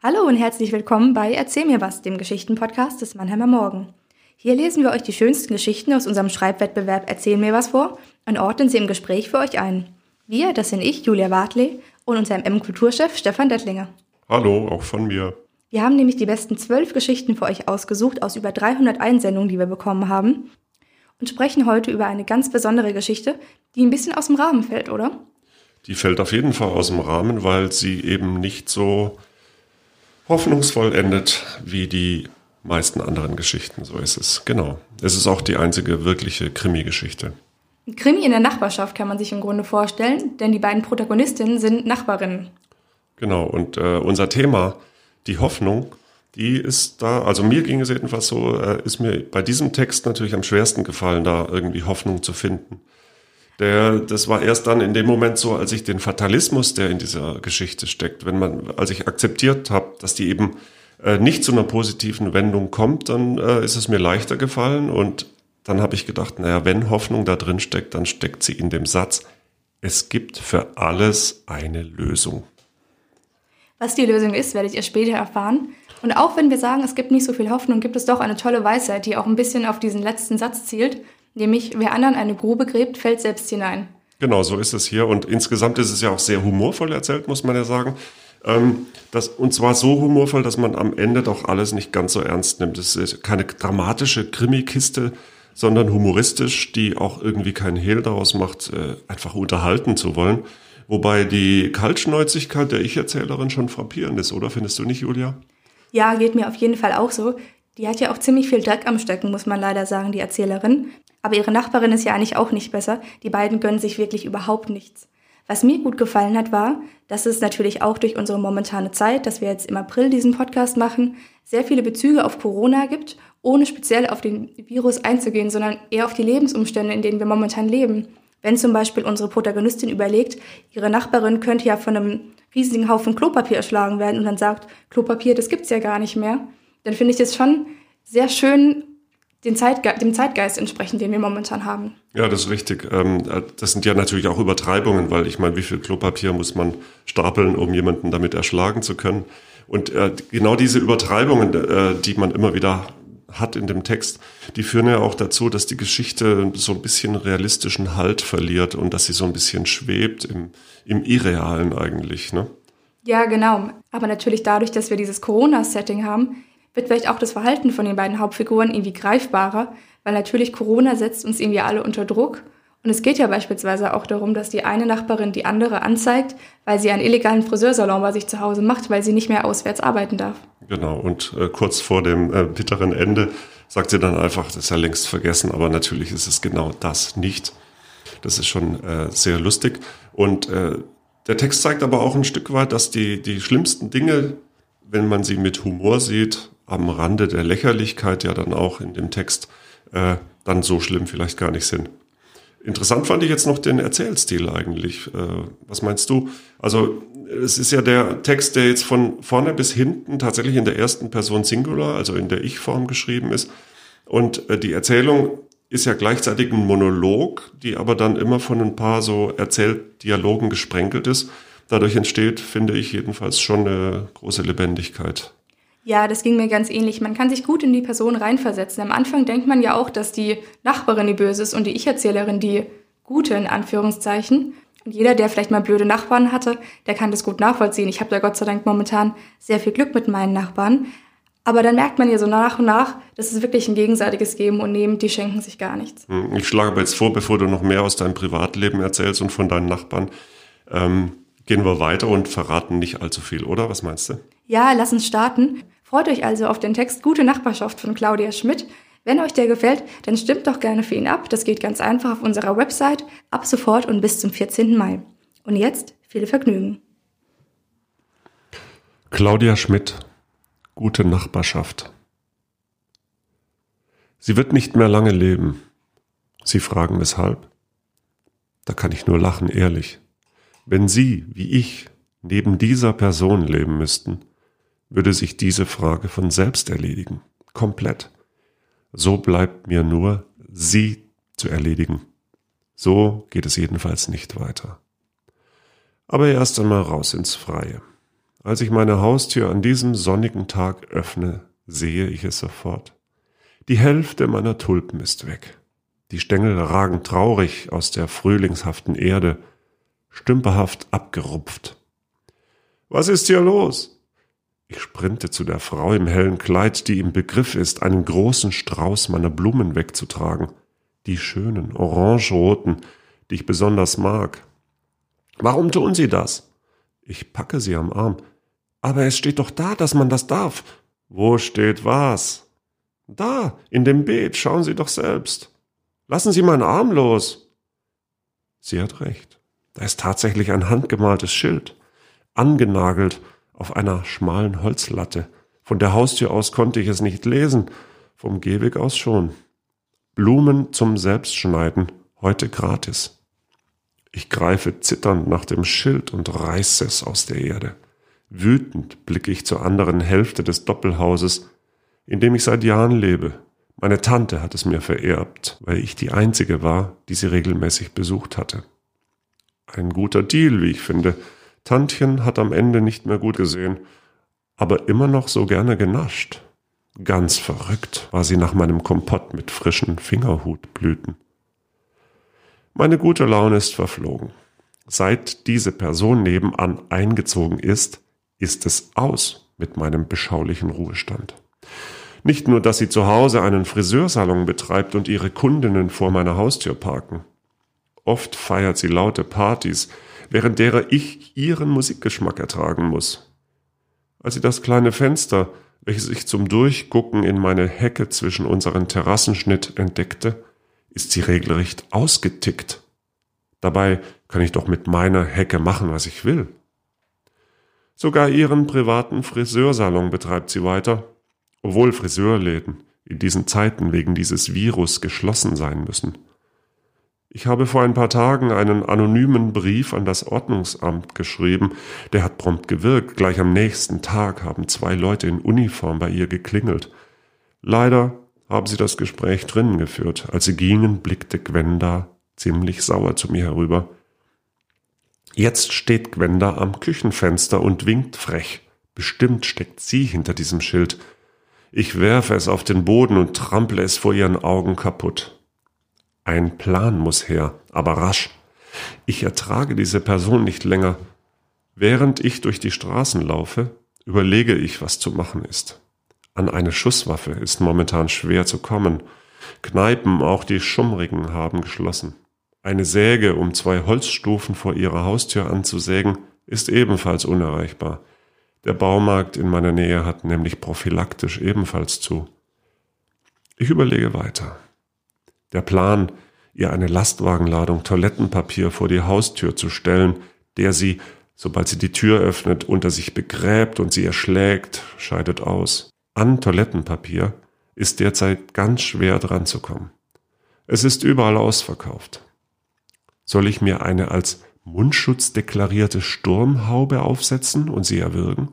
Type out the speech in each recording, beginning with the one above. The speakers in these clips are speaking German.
Hallo und herzlich willkommen bei Erzähl mir was, dem Geschichtenpodcast des Mannheimer Morgen. Hier lesen wir euch die schönsten Geschichten aus unserem Schreibwettbewerb Erzähl mir was vor und ordnen sie im Gespräch für euch ein. Wir, das sind ich, Julia Wartley und unser MM-Kulturchef Stefan Dettlinger. Hallo, auch von mir. Wir haben nämlich die besten zwölf Geschichten für euch ausgesucht aus über 300 Einsendungen, die wir bekommen haben und sprechen heute über eine ganz besondere Geschichte, die ein bisschen aus dem Rahmen fällt, oder? Die fällt auf jeden Fall aus dem Rahmen, weil sie eben nicht so hoffnungsvoll endet wie die meisten anderen Geschichten. So ist es. Genau. Es ist auch die einzige wirkliche Krimi-Geschichte. Krimi in der Nachbarschaft kann man sich im Grunde vorstellen, denn die beiden Protagonistinnen sind Nachbarinnen. Genau. Und äh, unser Thema, die Hoffnung, die ist da, also mir ging es jedenfalls so, äh, ist mir bei diesem Text natürlich am schwersten gefallen, da irgendwie Hoffnung zu finden. Der, das war erst dann in dem Moment so, als ich den Fatalismus, der in dieser Geschichte steckt, wenn man, als ich akzeptiert habe, dass die eben äh, nicht zu einer positiven Wendung kommt, dann äh, ist es mir leichter gefallen und dann habe ich gedacht, naja, wenn Hoffnung da drin steckt, dann steckt sie in dem Satz, es gibt für alles eine Lösung. Was die Lösung ist, werdet ihr später erfahren. Und auch wenn wir sagen, es gibt nicht so viel Hoffnung, gibt es doch eine tolle Weisheit, die auch ein bisschen auf diesen letzten Satz zielt Nämlich, wer anderen eine Grube gräbt, fällt selbst hinein. Genau, so ist es hier. Und insgesamt ist es ja auch sehr humorvoll erzählt, muss man ja sagen. Ähm, das, und zwar so humorvoll, dass man am Ende doch alles nicht ganz so ernst nimmt. Es ist keine dramatische Krimi-Kiste, sondern humoristisch, die auch irgendwie keinen Hehl daraus macht, äh, einfach unterhalten zu wollen. Wobei die Kaltschnäuzigkeit der Ich-Erzählerin schon frappierend ist, oder? Findest du nicht, Julia? Ja, geht mir auf jeden Fall auch so. Die hat ja auch ziemlich viel Dreck am Stecken, muss man leider sagen, die Erzählerin. Aber ihre Nachbarin ist ja eigentlich auch nicht besser. Die beiden gönnen sich wirklich überhaupt nichts. Was mir gut gefallen hat, war, dass es natürlich auch durch unsere momentane Zeit, dass wir jetzt im April diesen Podcast machen, sehr viele Bezüge auf Corona gibt, ohne speziell auf den Virus einzugehen, sondern eher auf die Lebensumstände, in denen wir momentan leben. Wenn zum Beispiel unsere Protagonistin überlegt, ihre Nachbarin könnte ja von einem riesigen Haufen Klopapier erschlagen werden und dann sagt, Klopapier, das gibt's ja gar nicht mehr, dann finde ich das schon sehr schön den Zeitge dem Zeitgeist entsprechen, den wir momentan haben. Ja, das ist richtig. Ähm, das sind ja natürlich auch Übertreibungen, weil ich meine, wie viel Klopapier muss man stapeln, um jemanden damit erschlagen zu können? Und äh, genau diese Übertreibungen, äh, die man immer wieder hat in dem Text, die führen ja auch dazu, dass die Geschichte so ein bisschen realistischen Halt verliert und dass sie so ein bisschen schwebt im, im Irrealen eigentlich. Ne? Ja, genau. Aber natürlich dadurch, dass wir dieses Corona-Setting haben, wird vielleicht auch das Verhalten von den beiden Hauptfiguren irgendwie greifbarer, weil natürlich Corona setzt uns irgendwie alle unter Druck. Und es geht ja beispielsweise auch darum, dass die eine Nachbarin die andere anzeigt, weil sie einen illegalen Friseursalon bei sich zu Hause macht, weil sie nicht mehr auswärts arbeiten darf. Genau, und äh, kurz vor dem äh, bitteren Ende sagt sie dann einfach, das ist ja längst vergessen, aber natürlich ist es genau das nicht. Das ist schon äh, sehr lustig. Und äh, der Text zeigt aber auch ein Stück weit, dass die, die schlimmsten Dinge, wenn man sie mit Humor sieht, am Rande der Lächerlichkeit ja dann auch in dem Text äh, dann so schlimm vielleicht gar nicht sind. Interessant fand ich jetzt noch den Erzählstil eigentlich. Äh, was meinst du? Also es ist ja der Text, der jetzt von vorne bis hinten tatsächlich in der ersten Person Singular, also in der Ich-Form geschrieben ist. Und äh, die Erzählung ist ja gleichzeitig ein Monolog, die aber dann immer von ein paar so Erzähldialogen gesprenkelt ist. Dadurch entsteht, finde ich jedenfalls schon eine große Lebendigkeit. Ja, das ging mir ganz ähnlich. Man kann sich gut in die Person reinversetzen. Am Anfang denkt man ja auch, dass die Nachbarin die Böse ist und die Ich-Erzählerin die Gute in Anführungszeichen. Und jeder, der vielleicht mal blöde Nachbarn hatte, der kann das gut nachvollziehen. Ich habe da Gott sei Dank momentan sehr viel Glück mit meinen Nachbarn. Aber dann merkt man ja so nach und nach, das ist wirklich ein gegenseitiges Geben und Nehmen, die schenken sich gar nichts. Hm, ich schlage aber jetzt vor, bevor du noch mehr aus deinem Privatleben erzählst und von deinen Nachbarn, ähm, gehen wir weiter und verraten nicht allzu viel, oder? Was meinst du? Ja, lass uns starten. Freut euch also auf den Text Gute Nachbarschaft von Claudia Schmidt. Wenn euch der gefällt, dann stimmt doch gerne für ihn ab. Das geht ganz einfach auf unserer Website ab sofort und bis zum 14. Mai. Und jetzt viel Vergnügen. Claudia Schmidt Gute Nachbarschaft. Sie wird nicht mehr lange leben. Sie fragen weshalb? Da kann ich nur lachen, ehrlich. Wenn Sie, wie ich, neben dieser Person leben müssten, würde sich diese Frage von selbst erledigen. Komplett. So bleibt mir nur, sie zu erledigen. So geht es jedenfalls nicht weiter. Aber erst einmal raus ins Freie. Als ich meine Haustür an diesem sonnigen Tag öffne, sehe ich es sofort. Die Hälfte meiner Tulpen ist weg. Die Stängel ragen traurig aus der frühlingshaften Erde, stümperhaft abgerupft. Was ist hier los? Ich sprinte zu der Frau im hellen Kleid, die im Begriff ist, einen großen Strauß meiner Blumen wegzutragen, die schönen, orangeroten, die ich besonders mag. Warum tun Sie das? Ich packe sie am Arm. Aber es steht doch da, dass man das darf. Wo steht was? Da, in dem Beet, schauen Sie doch selbst. Lassen Sie meinen Arm los. Sie hat recht. Da ist tatsächlich ein handgemaltes Schild, angenagelt auf einer schmalen Holzlatte. Von der Haustür aus konnte ich es nicht lesen, vom Gehweg aus schon. Blumen zum Selbstschneiden, heute gratis. Ich greife zitternd nach dem Schild und reiße es aus der Erde. Wütend blicke ich zur anderen Hälfte des Doppelhauses, in dem ich seit Jahren lebe. Meine Tante hat es mir vererbt, weil ich die einzige war, die sie regelmäßig besucht hatte. Ein guter Deal, wie ich finde. Tantchen hat am Ende nicht mehr gut gesehen, aber immer noch so gerne genascht. Ganz verrückt war sie nach meinem Kompott mit frischen Fingerhutblüten. Meine gute Laune ist verflogen. Seit diese Person nebenan eingezogen ist, ist es aus mit meinem beschaulichen Ruhestand. Nicht nur, dass sie zu Hause einen Friseursalon betreibt und ihre Kundinnen vor meiner Haustür parken. Oft feiert sie laute Partys, während derer ich ihren Musikgeschmack ertragen muss. Als sie das kleine Fenster, welches ich zum Durchgucken in meine Hecke zwischen unseren Terrassenschnitt entdeckte, ist sie regelrecht ausgetickt. Dabei kann ich doch mit meiner Hecke machen, was ich will. Sogar ihren privaten Friseursalon betreibt sie weiter obwohl Friseurläden in diesen Zeiten wegen dieses Virus geschlossen sein müssen. Ich habe vor ein paar Tagen einen anonymen Brief an das Ordnungsamt geschrieben, der hat prompt gewirkt. Gleich am nächsten Tag haben zwei Leute in Uniform bei ihr geklingelt. Leider haben sie das Gespräch drinnen geführt. Als sie gingen, blickte Gwenda ziemlich sauer zu mir herüber. Jetzt steht Gwenda am Küchenfenster und winkt frech. Bestimmt steckt sie hinter diesem Schild. Ich werfe es auf den Boden und trample es vor ihren Augen kaputt. Ein Plan muss her, aber rasch. Ich ertrage diese Person nicht länger. Während ich durch die Straßen laufe, überlege ich, was zu machen ist. An eine Schusswaffe ist momentan schwer zu kommen. Kneipen, auch die schummrigen, haben geschlossen. Eine Säge, um zwei Holzstufen vor ihrer Haustür anzusägen, ist ebenfalls unerreichbar. Der Baumarkt in meiner Nähe hat nämlich prophylaktisch ebenfalls zu. Ich überlege weiter. Der Plan, ihr eine Lastwagenladung Toilettenpapier vor die Haustür zu stellen, der sie, sobald sie die Tür öffnet, unter sich begräbt und sie erschlägt, scheidet aus. An Toilettenpapier ist derzeit ganz schwer dran zu kommen. Es ist überall ausverkauft. Soll ich mir eine als Mundschutz deklarierte Sturmhaube aufsetzen und sie erwürgen?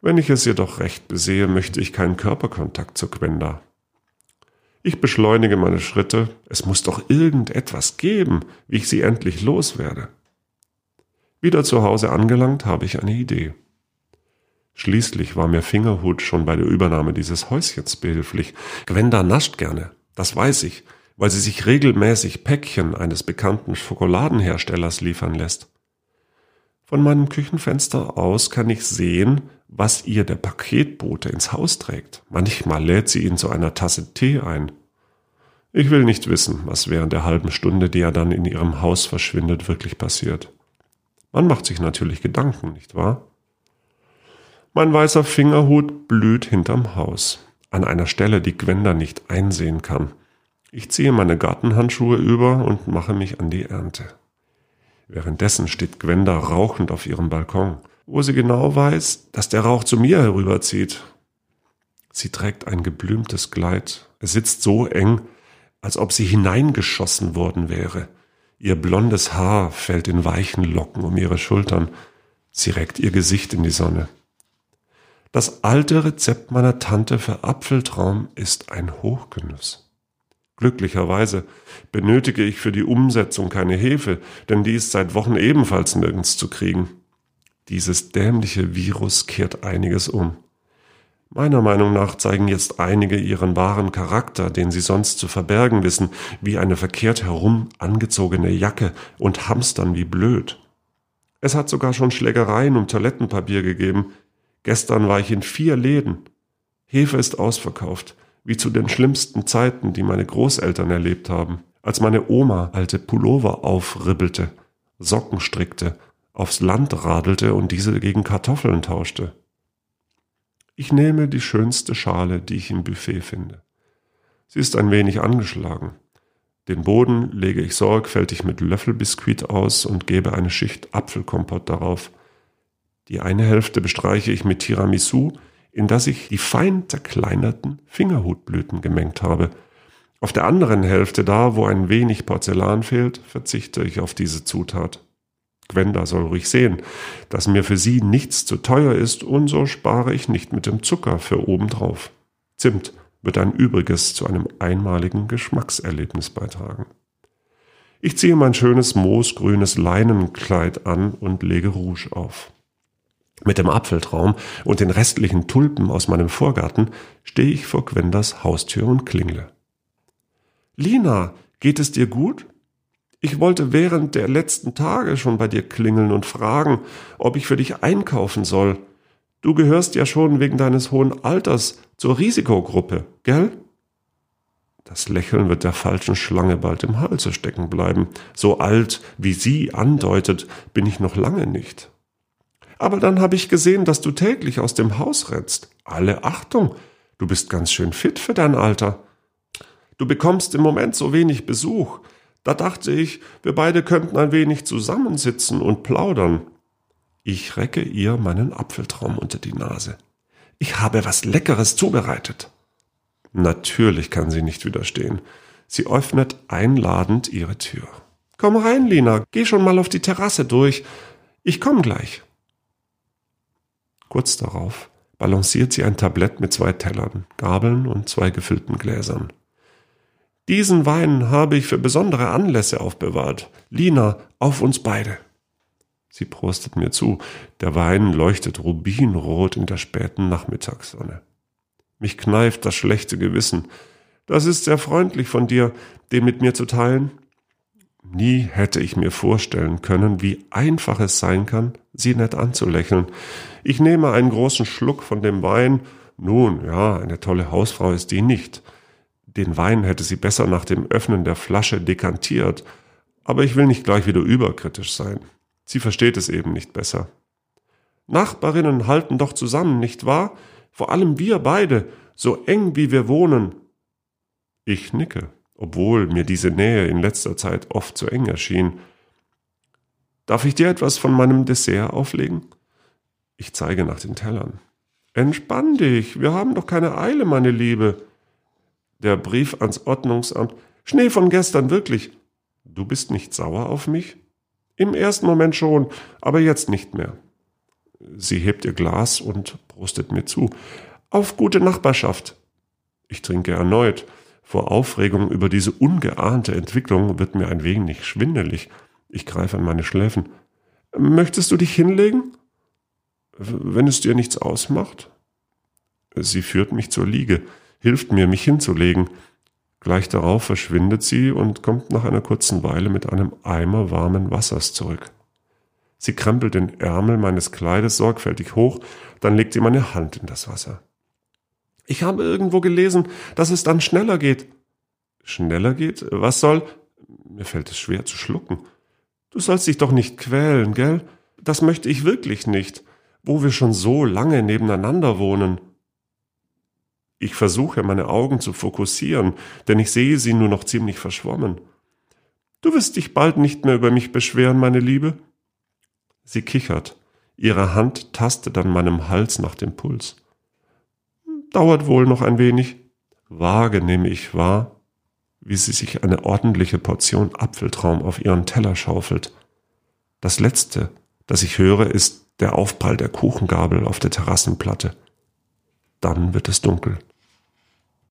Wenn ich es jedoch recht besehe, möchte ich keinen Körperkontakt zu Gwenda. Ich beschleunige meine Schritte, es muss doch irgendetwas geben, wie ich sie endlich loswerde. Wieder zu Hause angelangt, habe ich eine Idee. Schließlich war mir Fingerhut schon bei der Übernahme dieses Häuschens behilflich. Gwenda nascht gerne, das weiß ich, weil sie sich regelmäßig Päckchen eines bekannten Schokoladenherstellers liefern lässt. Von meinem Küchenfenster aus kann ich sehen, was ihr der Paketbote ins Haus trägt. Manchmal lädt sie ihn zu einer Tasse Tee ein. Ich will nicht wissen, was während der halben Stunde, die er dann in ihrem Haus verschwindet, wirklich passiert. Man macht sich natürlich Gedanken, nicht wahr? Mein weißer Fingerhut blüht hinterm Haus, an einer Stelle, die Gwenda nicht einsehen kann. Ich ziehe meine Gartenhandschuhe über und mache mich an die Ernte. Währenddessen steht Gwenda rauchend auf ihrem Balkon, wo sie genau weiß, dass der Rauch zu mir herüberzieht. Sie trägt ein geblümtes Kleid. Es sitzt so eng, als ob sie hineingeschossen worden wäre. Ihr blondes Haar fällt in weichen Locken um ihre Schultern. Sie reckt ihr Gesicht in die Sonne. Das alte Rezept meiner Tante für Apfeltraum ist ein Hochgenuss. Glücklicherweise benötige ich für die Umsetzung keine Hefe, denn die ist seit Wochen ebenfalls nirgends zu kriegen. Dieses dämliche Virus kehrt einiges um. Meiner Meinung nach zeigen jetzt einige ihren wahren Charakter, den sie sonst zu verbergen wissen, wie eine verkehrt herum angezogene Jacke und hamstern wie blöd. Es hat sogar schon Schlägereien um Toilettenpapier gegeben. Gestern war ich in vier Läden. Hefe ist ausverkauft, wie zu den schlimmsten Zeiten, die meine Großeltern erlebt haben, als meine Oma alte Pullover aufribbelte, Socken strickte, aufs Land radelte und diese gegen Kartoffeln tauschte. Ich nehme die schönste Schale, die ich im Buffet finde. Sie ist ein wenig angeschlagen. Den Boden lege ich sorgfältig mit Löffelbiskuit aus und gebe eine Schicht Apfelkompott darauf. Die eine Hälfte bestreiche ich mit Tiramisu, in das ich die fein zerkleinerten Fingerhutblüten gemengt habe. Auf der anderen Hälfte, da wo ein wenig Porzellan fehlt, verzichte ich auf diese Zutat. Gwenda soll ruhig sehen, dass mir für sie nichts zu teuer ist und so spare ich nicht mit dem Zucker für obendrauf. Zimt wird ein Übriges zu einem einmaligen Geschmackserlebnis beitragen. Ich ziehe mein schönes moosgrünes Leinenkleid an und lege Rouge auf. Mit dem Apfeltraum und den restlichen Tulpen aus meinem Vorgarten stehe ich vor Gwendas Haustür und klingle. Lina, geht es dir gut? Ich wollte während der letzten Tage schon bei dir klingeln und fragen, ob ich für dich einkaufen soll. Du gehörst ja schon wegen deines hohen Alters zur Risikogruppe, gell? Das Lächeln wird der falschen Schlange bald im Halse stecken bleiben. So alt, wie sie andeutet, bin ich noch lange nicht. Aber dann habe ich gesehen, dass du täglich aus dem Haus rennst. Alle Achtung, du bist ganz schön fit für dein Alter. Du bekommst im Moment so wenig Besuch. Da dachte ich, wir beide könnten ein wenig zusammensitzen und plaudern. Ich recke ihr meinen Apfeltraum unter die Nase. Ich habe was Leckeres zubereitet. Natürlich kann sie nicht widerstehen. Sie öffnet einladend ihre Tür. Komm rein, Lina, geh schon mal auf die Terrasse durch. Ich komm gleich. Kurz darauf balanciert sie ein Tablett mit zwei Tellern, Gabeln und zwei gefüllten Gläsern. Diesen Wein habe ich für besondere Anlässe aufbewahrt. Lina, auf uns beide. Sie prostet mir zu. Der Wein leuchtet rubinrot in der späten Nachmittagssonne. Mich kneift das schlechte Gewissen. Das ist sehr freundlich von dir, den mit mir zu teilen. Nie hätte ich mir vorstellen können, wie einfach es sein kann, sie nett anzulächeln. Ich nehme einen großen Schluck von dem Wein. Nun, ja, eine tolle Hausfrau ist die nicht. Den Wein hätte sie besser nach dem Öffnen der Flasche dekantiert, aber ich will nicht gleich wieder überkritisch sein. Sie versteht es eben nicht besser. Nachbarinnen halten doch zusammen, nicht wahr? Vor allem wir beide, so eng wie wir wohnen. Ich nicke, obwohl mir diese Nähe in letzter Zeit oft zu eng erschien. Darf ich dir etwas von meinem Dessert auflegen? Ich zeige nach den Tellern. Entspann dich, wir haben doch keine Eile, meine Liebe. Der Brief ans Ordnungsamt. Schnee von gestern, wirklich. Du bist nicht sauer auf mich? Im ersten Moment schon, aber jetzt nicht mehr. Sie hebt ihr Glas und prostet mir zu. Auf gute Nachbarschaft. Ich trinke erneut. Vor Aufregung über diese ungeahnte Entwicklung wird mir ein wenig schwindelig. Ich greife an meine Schläfen. Möchtest du dich hinlegen? Wenn es dir nichts ausmacht? Sie führt mich zur Liege hilft mir, mich hinzulegen. Gleich darauf verschwindet sie und kommt nach einer kurzen Weile mit einem Eimer warmen Wassers zurück. Sie krempelt den Ärmel meines Kleides sorgfältig hoch, dann legt sie meine Hand in das Wasser. Ich habe irgendwo gelesen, dass es dann schneller geht. Schneller geht? Was soll? Mir fällt es schwer zu schlucken. Du sollst dich doch nicht quälen, gell? Das möchte ich wirklich nicht, wo wir schon so lange nebeneinander wohnen. Ich versuche, meine Augen zu fokussieren, denn ich sehe sie nur noch ziemlich verschwommen. Du wirst dich bald nicht mehr über mich beschweren, meine Liebe? Sie kichert. Ihre Hand tastet an meinem Hals nach dem Puls. Dauert wohl noch ein wenig. Vage nehme ich wahr, wie sie sich eine ordentliche Portion Apfeltraum auf ihren Teller schaufelt. Das letzte, das ich höre, ist der Aufprall der Kuchengabel auf der Terrassenplatte. Dann wird es dunkel.